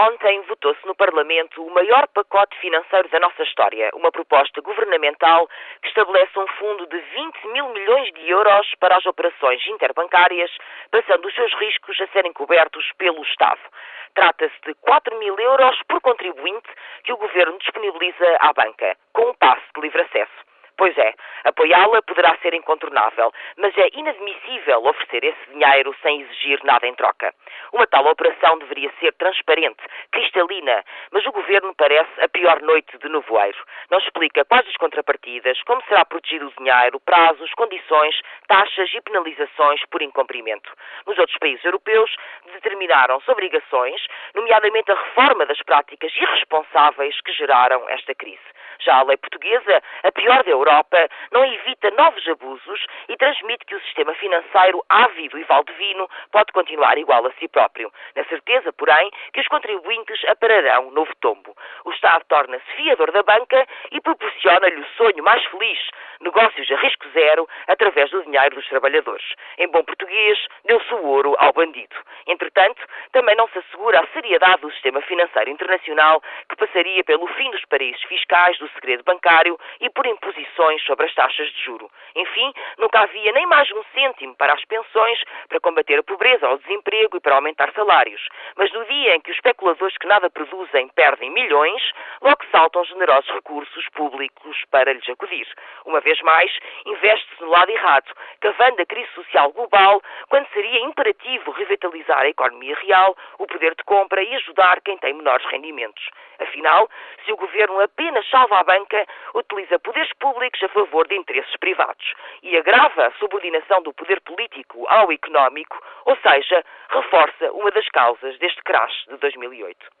Ontem votou-se no Parlamento o maior pacote financeiro da nossa história, uma proposta governamental que estabelece um fundo de 20 mil milhões de euros para as operações interbancárias, passando os seus riscos a serem cobertos pelo Estado. Trata-se de 4 mil euros por contribuinte que o Governo disponibiliza à banca, com um passe de livre acesso. Pois é, apoiá-la poderá ser incontornável, mas é inadmissível oferecer esse dinheiro sem exigir nada em troca. Uma tal operação deveria ser transparente, cristalina, mas o governo parece a pior noite de nevoeiro. Não explica quais as contrapartidas, como será protegido o dinheiro, prazos, condições, taxas e penalizações por incumprimento. Nos outros países europeus determinaram-se obrigações, nomeadamente a reforma das práticas irresponsáveis que geraram esta crise. Já a lei portuguesa, a pior da Europa, não evita novos abusos e transmite que o sistema financeiro ávido e valdevino pode continuar igual a si próprio, na certeza, porém, que os contribuintes apararão novo tombo. O Estado torna-se fiador da banca e proporciona-lhe o sonho mais feliz, negócios a risco zero, através do dinheiro dos trabalhadores. Em bom português, deu-se o ouro ao bandido. Entretanto, também não se assegura a seriedade do sistema financeiro internacional, que passaria pelo fim dos paraísos fiscais, do segredo bancário e por imposições sobre as taxas de juro. Enfim, nunca havia nem mais um cêntimo para as pensões, para combater a pobreza ou o desemprego e para aumentar salários. Mas no dia em que os especuladores que nada produzem perdem milhões, logo saltam generosos recursos públicos para lhes acudir. Uma vez mais, investe-se no lado errado, cavando a crise social global, quando seria imperativo revitalizar a economia real, o poder de compra e ajudar quem tem menores rendimentos. Afinal, se o governo apenas salva a banca, utiliza poderes públicos a favor de interesses privados e agrava a subordinação do poder político ao económico, ou seja, reforça uma das causas deste crash de 2008.